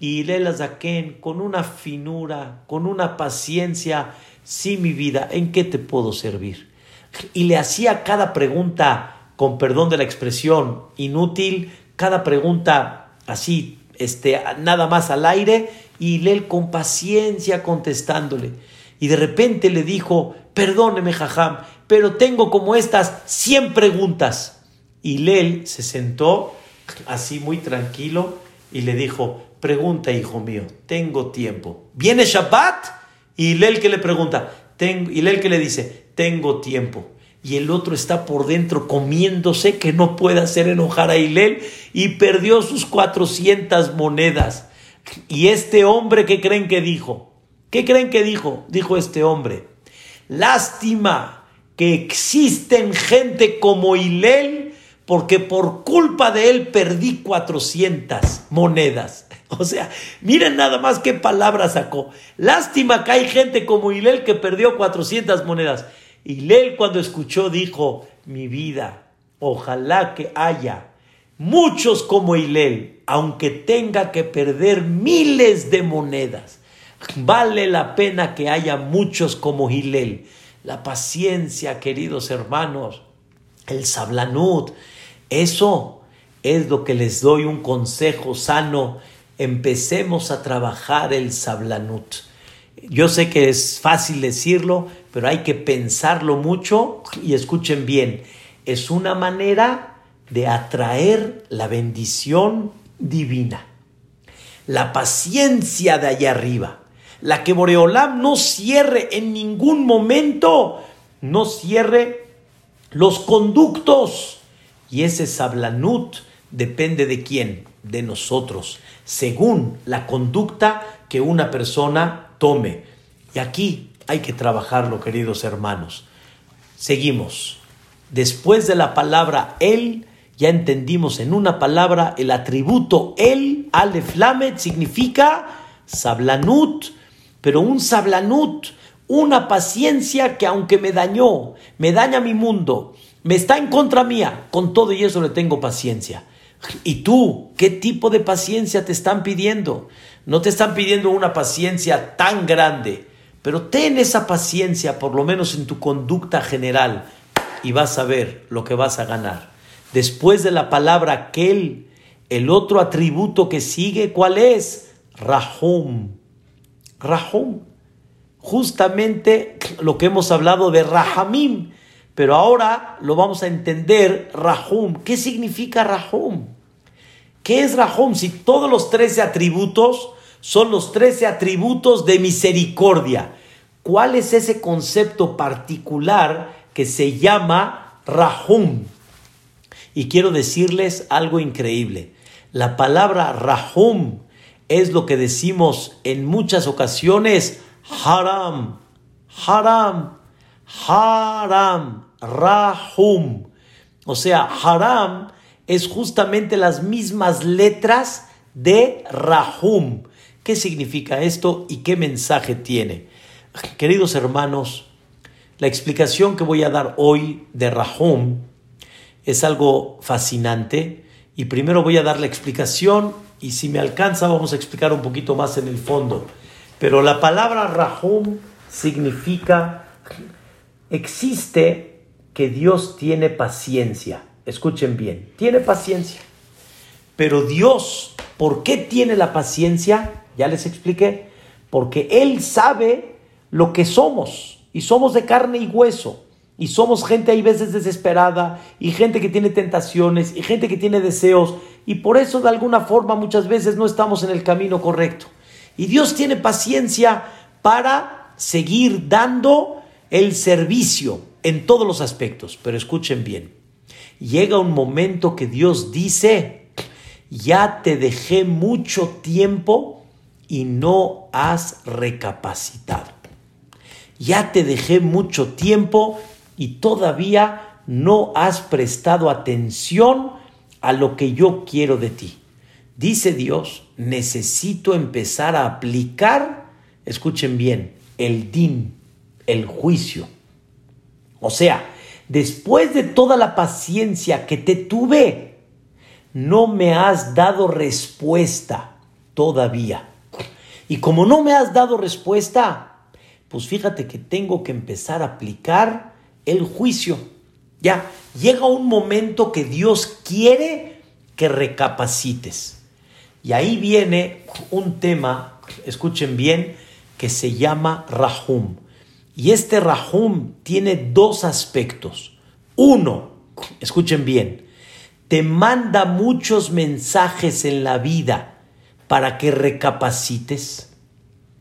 Y Lela Zaken, con una finura, con una paciencia, sí, mi vida, ¿en qué te puedo servir? Y le hacía cada pregunta, con perdón de la expresión, inútil, cada pregunta así, este, nada más al aire, y Lel con paciencia contestándole. Y de repente le dijo, perdóneme, Jajam, pero tengo como estas 100 preguntas. Y Lel se sentó así muy tranquilo y le dijo, pregunta, hijo mío, tengo tiempo. ¿Viene Shabbat? Y Lel que le pregunta, tengo, y Lel que le dice, tengo tiempo. Y el otro está por dentro comiéndose que no puede hacer enojar a Hilel y perdió sus 400 monedas. Y este hombre, ¿qué creen que dijo? ¿Qué creen que dijo? Dijo este hombre, lástima que existen gente como Hilel porque por culpa de él perdí 400 monedas. O sea, miren nada más qué palabra sacó. Lástima que hay gente como Hilel que perdió 400 monedas. Hilel cuando escuchó dijo, mi vida, ojalá que haya muchos como Hilel, aunque tenga que perder miles de monedas. Vale la pena que haya muchos como Hilel. La paciencia, queridos hermanos, el sablanut, eso es lo que les doy un consejo sano. Empecemos a trabajar el sablanut. Yo sé que es fácil decirlo, pero hay que pensarlo mucho y escuchen bien. Es una manera de atraer la bendición divina. La paciencia de allá arriba. La que Boreolam no cierre en ningún momento, no cierre los conductos y ese sablanut depende de quién, de nosotros, según la conducta que una persona tome. Y aquí hay que trabajarlo, queridos hermanos. Seguimos. Después de la palabra él, ya entendimos en una palabra el atributo el, aleflamet, significa sablanut, pero un sablanut, una paciencia que aunque me dañó, me daña mi mundo, me está en contra mía, con todo y eso le tengo paciencia. ¿Y tú qué tipo de paciencia te están pidiendo? No te están pidiendo una paciencia tan grande, pero ten esa paciencia por lo menos en tu conducta general y vas a ver lo que vas a ganar. Después de la palabra aquel, el otro atributo que sigue, ¿cuál es? Rahum. Rahum. Justamente lo que hemos hablado de Rahamim pero ahora lo vamos a entender, Rahum. ¿Qué significa Rahum? ¿Qué es Rahum? Si todos los trece atributos son los trece atributos de misericordia. ¿Cuál es ese concepto particular que se llama Rahum? Y quiero decirles algo increíble. La palabra Rahum es lo que decimos en muchas ocasiones haram, haram, haram. Rahum. O sea, Haram es justamente las mismas letras de Rahum. ¿Qué significa esto y qué mensaje tiene? Queridos hermanos, la explicación que voy a dar hoy de Rahum es algo fascinante y primero voy a dar la explicación y si me alcanza vamos a explicar un poquito más en el fondo. Pero la palabra Rahum significa existe que Dios tiene paciencia. Escuchen bien, tiene paciencia. Pero Dios, ¿por qué tiene la paciencia? Ya les expliqué. Porque Él sabe lo que somos. Y somos de carne y hueso. Y somos gente hay veces desesperada. Y gente que tiene tentaciones. Y gente que tiene deseos. Y por eso de alguna forma muchas veces no estamos en el camino correcto. Y Dios tiene paciencia para seguir dando el servicio en todos los aspectos, pero escuchen bien. Llega un momento que Dios dice, ya te dejé mucho tiempo y no has recapacitado. Ya te dejé mucho tiempo y todavía no has prestado atención a lo que yo quiero de ti. Dice Dios, necesito empezar a aplicar, escuchen bien, el din, el juicio o sea, después de toda la paciencia que te tuve, no me has dado respuesta todavía. Y como no me has dado respuesta, pues fíjate que tengo que empezar a aplicar el juicio. Ya, llega un momento que Dios quiere que recapacites. Y ahí viene un tema, escuchen bien, que se llama Rahum. Y este Rahum tiene dos aspectos. Uno, escuchen bien, te manda muchos mensajes en la vida para que recapacites.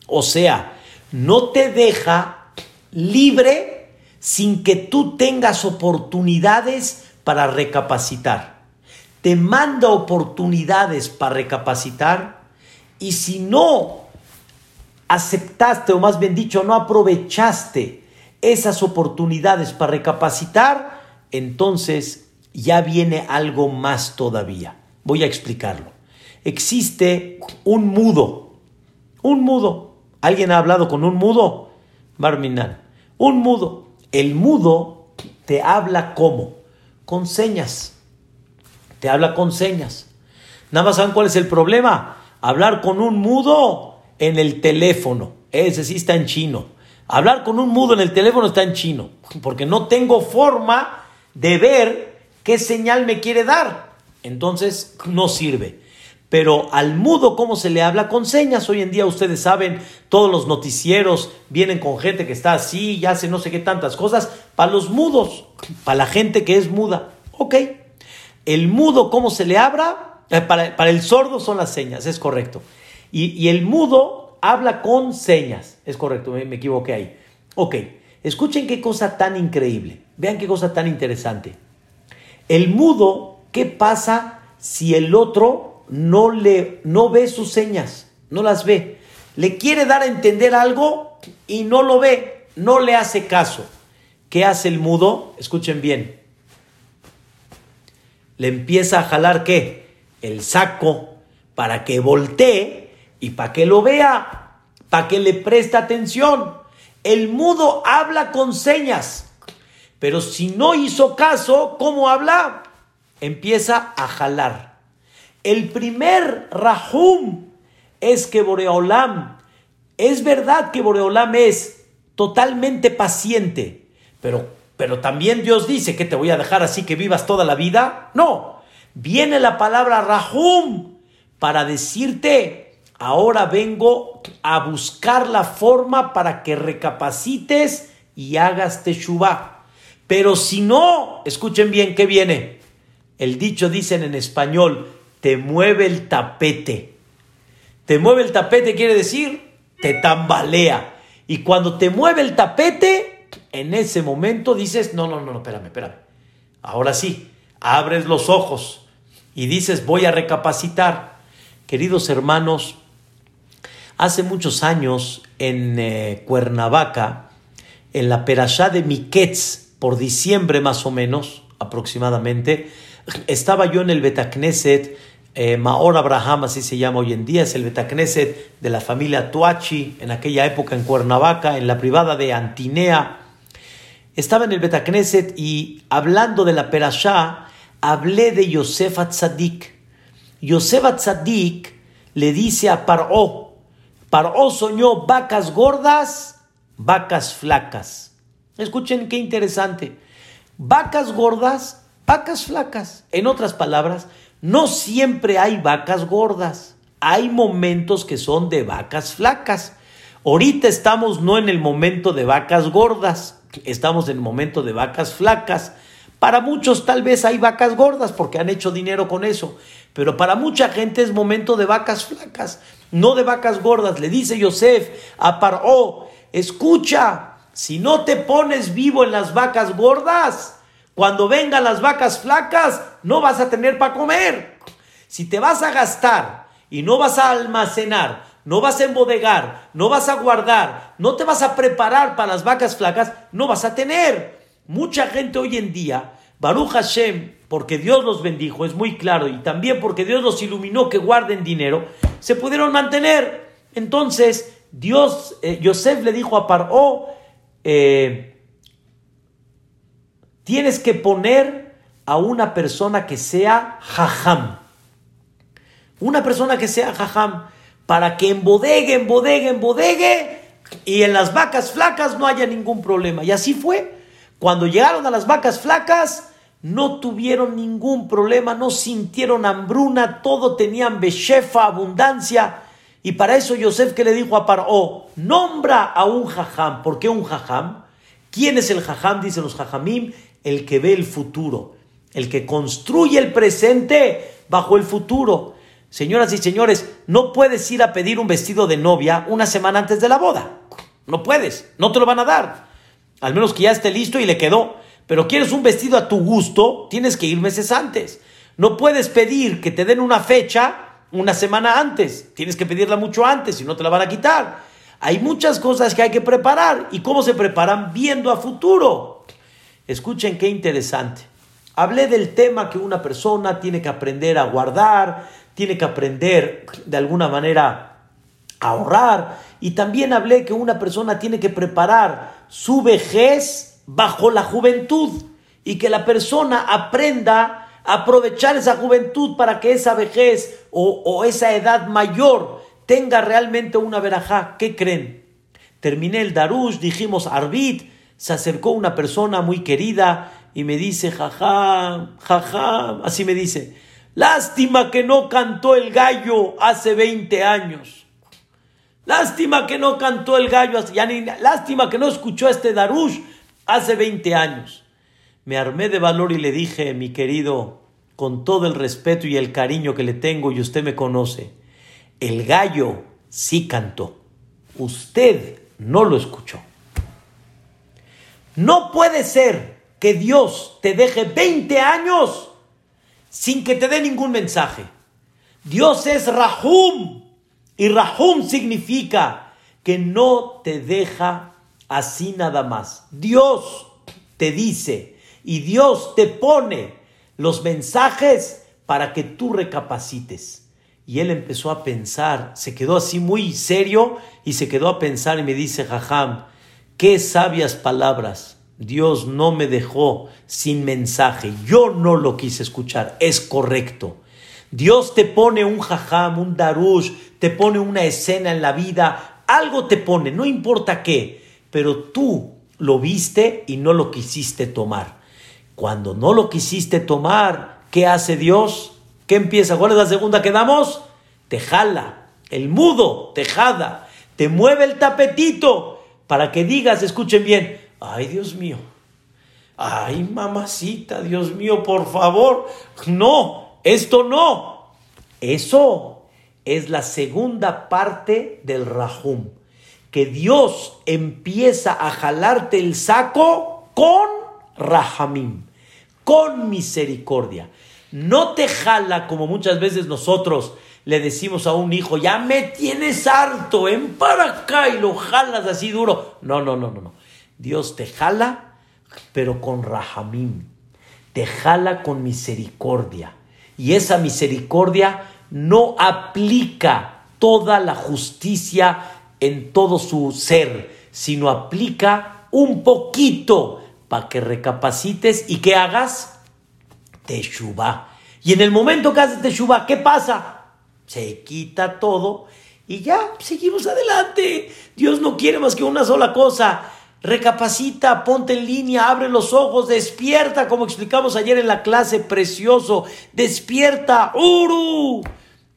O sea, no te deja libre sin que tú tengas oportunidades para recapacitar. Te manda oportunidades para recapacitar y si no aceptaste, o más bien dicho, no aprovechaste esas oportunidades para recapacitar, entonces ya viene algo más todavía. Voy a explicarlo. Existe un mudo, un mudo. ¿Alguien ha hablado con un mudo? Barminan. Un mudo. El mudo te habla como? Con señas. Te habla con señas. Nada más saben cuál es el problema. Hablar con un mudo en el teléfono. Ese sí está en chino. Hablar con un mudo en el teléfono está en chino, porque no tengo forma de ver qué señal me quiere dar. Entonces no sirve. Pero al mudo, ¿cómo se le habla? Con señas. Hoy en día ustedes saben, todos los noticieros vienen con gente que está así y hace no sé qué tantas cosas. Para los mudos, para la gente que es muda. Ok. El mudo, ¿cómo se le habla? Eh, para, para el sordo son las señas, es correcto. Y, el mudo habla con señas. Es correcto, me, me equivoqué ahí. Ok, escuchen qué cosa tan increíble. Vean qué cosa tan interesante. El mudo, ¿qué pasa si el otro no, le, no ve sus señas? No las ve. Le quiere dar a entender algo y no lo ve, no le hace caso. ¿Qué hace el mudo? Escuchen bien. Le empieza a jalar qué? El saco para que voltee y para que lo vea, para que le preste atención. El mudo habla con señas, pero si no hizo caso, ¿cómo habla? Empieza a jalar. El primer rahum es que Boreolam, es verdad que Boreolam es totalmente paciente, pero, pero también Dios dice que te voy a dejar así que vivas toda la vida. No, viene la palabra rahum para decirte Ahora vengo a buscar la forma para que recapacites y hagas teshuva. Pero si no, escuchen bien qué viene. El dicho dicen en español, te mueve el tapete. Te mueve el tapete quiere decir, te tambalea. Y cuando te mueve el tapete, en ese momento dices, no, no, no, no, espérame, espérame. Ahora sí, abres los ojos y dices, voy a recapacitar. Queridos hermanos, Hace muchos años en eh, Cuernavaca, en la Perashá de Miquetz, por diciembre más o menos, aproximadamente, estaba yo en el Betacneset, eh, Maor Abraham, así se llama hoy en día, es el Betacneset de la familia Tuachi, en aquella época en Cuernavaca, en la privada de Antinea. Estaba en el Betacneset y hablando de la Perashá, hablé de Yosef Atzadik. Yosef Atzadik le dice a Paró, Paró soñó vacas gordas, vacas flacas. Escuchen qué interesante. Vacas gordas, vacas flacas. En otras palabras, no siempre hay vacas gordas. Hay momentos que son de vacas flacas. Ahorita estamos no en el momento de vacas gordas, estamos en el momento de vacas flacas. Para muchos tal vez hay vacas gordas porque han hecho dinero con eso, pero para mucha gente es momento de vacas flacas, no de vacas gordas. Le dice Yosef a Paró, escucha, si no te pones vivo en las vacas gordas, cuando vengan las vacas flacas, no vas a tener para comer. Si te vas a gastar y no vas a almacenar, no vas a embodegar, no vas a guardar, no te vas a preparar para las vacas flacas, no vas a tener. Mucha gente hoy en día, Baruch Hashem, porque Dios los bendijo, es muy claro, y también porque Dios los iluminó que guarden dinero, se pudieron mantener. Entonces, Dios, eh, Yosef le dijo a Paró, eh, tienes que poner a una persona que sea jajam. Una persona que sea jajam, para que embodegue, embodegue, embodegue, y en las vacas flacas no haya ningún problema. Y así fue. Cuando llegaron a las vacas flacas, no tuvieron ningún problema, no sintieron hambruna, todo tenían beshefa, abundancia. Y para eso Yosef que le dijo a Paró, nombra a un jajam. ¿Por qué un jajam? ¿Quién es el jajam? Dicen los jajamim, el que ve el futuro, el que construye el presente bajo el futuro. Señoras y señores, no puedes ir a pedir un vestido de novia una semana antes de la boda. No puedes, no te lo van a dar. Al menos que ya esté listo y le quedó. Pero quieres un vestido a tu gusto, tienes que ir meses antes. No puedes pedir que te den una fecha una semana antes. Tienes que pedirla mucho antes, si no te la van a quitar. Hay muchas cosas que hay que preparar. ¿Y cómo se preparan? Viendo a futuro. Escuchen qué interesante. Hablé del tema que una persona tiene que aprender a guardar, tiene que aprender de alguna manera a ahorrar. Y también hablé que una persona tiene que preparar su vejez bajo la juventud y que la persona aprenda a aprovechar esa juventud para que esa vejez o, esa edad mayor tenga realmente una verajá. ¿Qué creen? Terminé el darush, dijimos arbit, se acercó una persona muy querida y me dice, jaja, jaja, así me dice, lástima que no cantó el gallo hace 20 años. Lástima que no cantó el gallo, ya ni, lástima que no escuchó este darush hace 20 años. Me armé de valor y le dije, mi querido, con todo el respeto y el cariño que le tengo y usted me conoce, el gallo sí cantó, usted no lo escuchó. No puede ser que Dios te deje 20 años sin que te dé ningún mensaje. Dios es Rahum y Rahum significa que no te deja así nada más. Dios te dice y Dios te pone los mensajes para que tú recapacites. Y él empezó a pensar, se quedó así muy serio y se quedó a pensar y me dice, Jajam, qué sabias palabras. Dios no me dejó sin mensaje. Yo no lo quise escuchar. Es correcto. Dios te pone un jajam, un darush, te pone una escena en la vida, algo te pone, no importa qué, pero tú lo viste y no lo quisiste tomar. Cuando no lo quisiste tomar, ¿qué hace Dios? ¿Qué empieza? ¿Cuál es la segunda que damos? Te jala, el mudo, te jada, te mueve el tapetito para que digas, escuchen bien, ay Dios mío, ay mamacita, Dios mío, por favor, no, esto no. Eso es la segunda parte del rajum, que Dios empieza a jalarte el saco con rahamim, con misericordia. No te jala como muchas veces nosotros le decimos a un hijo, ya me tienes harto, en para acá y lo jalas así duro. No, no, no, no, no. Dios te jala, pero con rahamim, te jala con misericordia. Y esa misericordia no aplica toda la justicia en todo su ser, sino aplica un poquito para que recapacites y que hagas teshuva. Y en el momento que haces teshuva, ¿qué pasa? Se quita todo y ya seguimos adelante. Dios no quiere más que una sola cosa, Recapacita, ponte en línea, abre los ojos, despierta, como explicamos ayer en la clase, precioso. Despierta, Uru.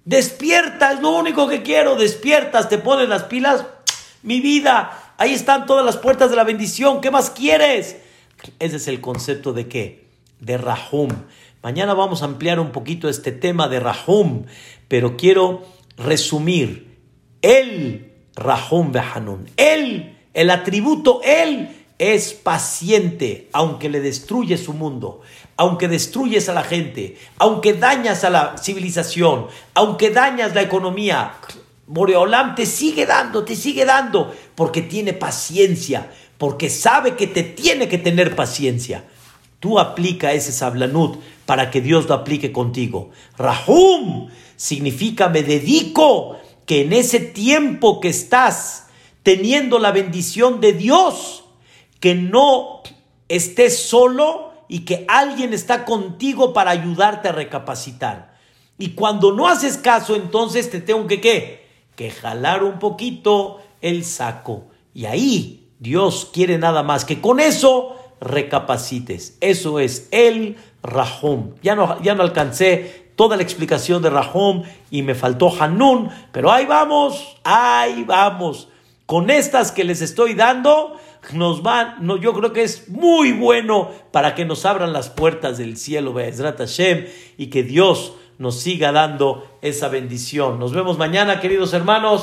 Despierta, es lo único que quiero. Despiertas, te pones las pilas. Mi vida, ahí están todas las puertas de la bendición. ¿Qué más quieres? Ese es el concepto de qué? De Rahum. Mañana vamos a ampliar un poquito este tema de Rahum, pero quiero resumir. El Rahum Behanun. El el atributo Él es paciente, aunque le destruye su mundo, aunque destruyes a la gente, aunque dañas a la civilización, aunque dañas la economía. Moreolam te sigue dando, te sigue dando, porque tiene paciencia, porque sabe que te tiene que tener paciencia. Tú aplica ese sablanut para que Dios lo aplique contigo. Rahum significa me dedico que en ese tiempo que estás teniendo la bendición de Dios, que no estés solo y que alguien está contigo para ayudarte a recapacitar. Y cuando no haces caso, entonces te tengo que? Que jalar un poquito el saco. Y ahí Dios quiere nada más que con eso recapacites. Eso es el Rahum. Ya no, ya no alcancé toda la explicación de Rahom y me faltó Hanun, pero ahí vamos, ahí vamos. Con estas que les estoy dando, nos van, no, yo creo que es muy bueno para que nos abran las puertas del cielo, Be'ezrat Hashem, y que Dios nos siga dando esa bendición. Nos vemos mañana, queridos hermanos.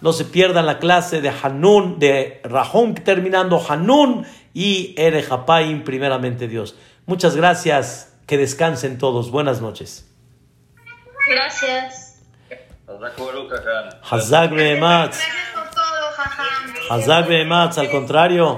No se pierdan la clase de Hanun, de Rahum terminando Hanun y Ere primeramente Dios. Muchas gracias. Que descansen todos. Buenas noches. Gracias. Hazak Hazak al contrario.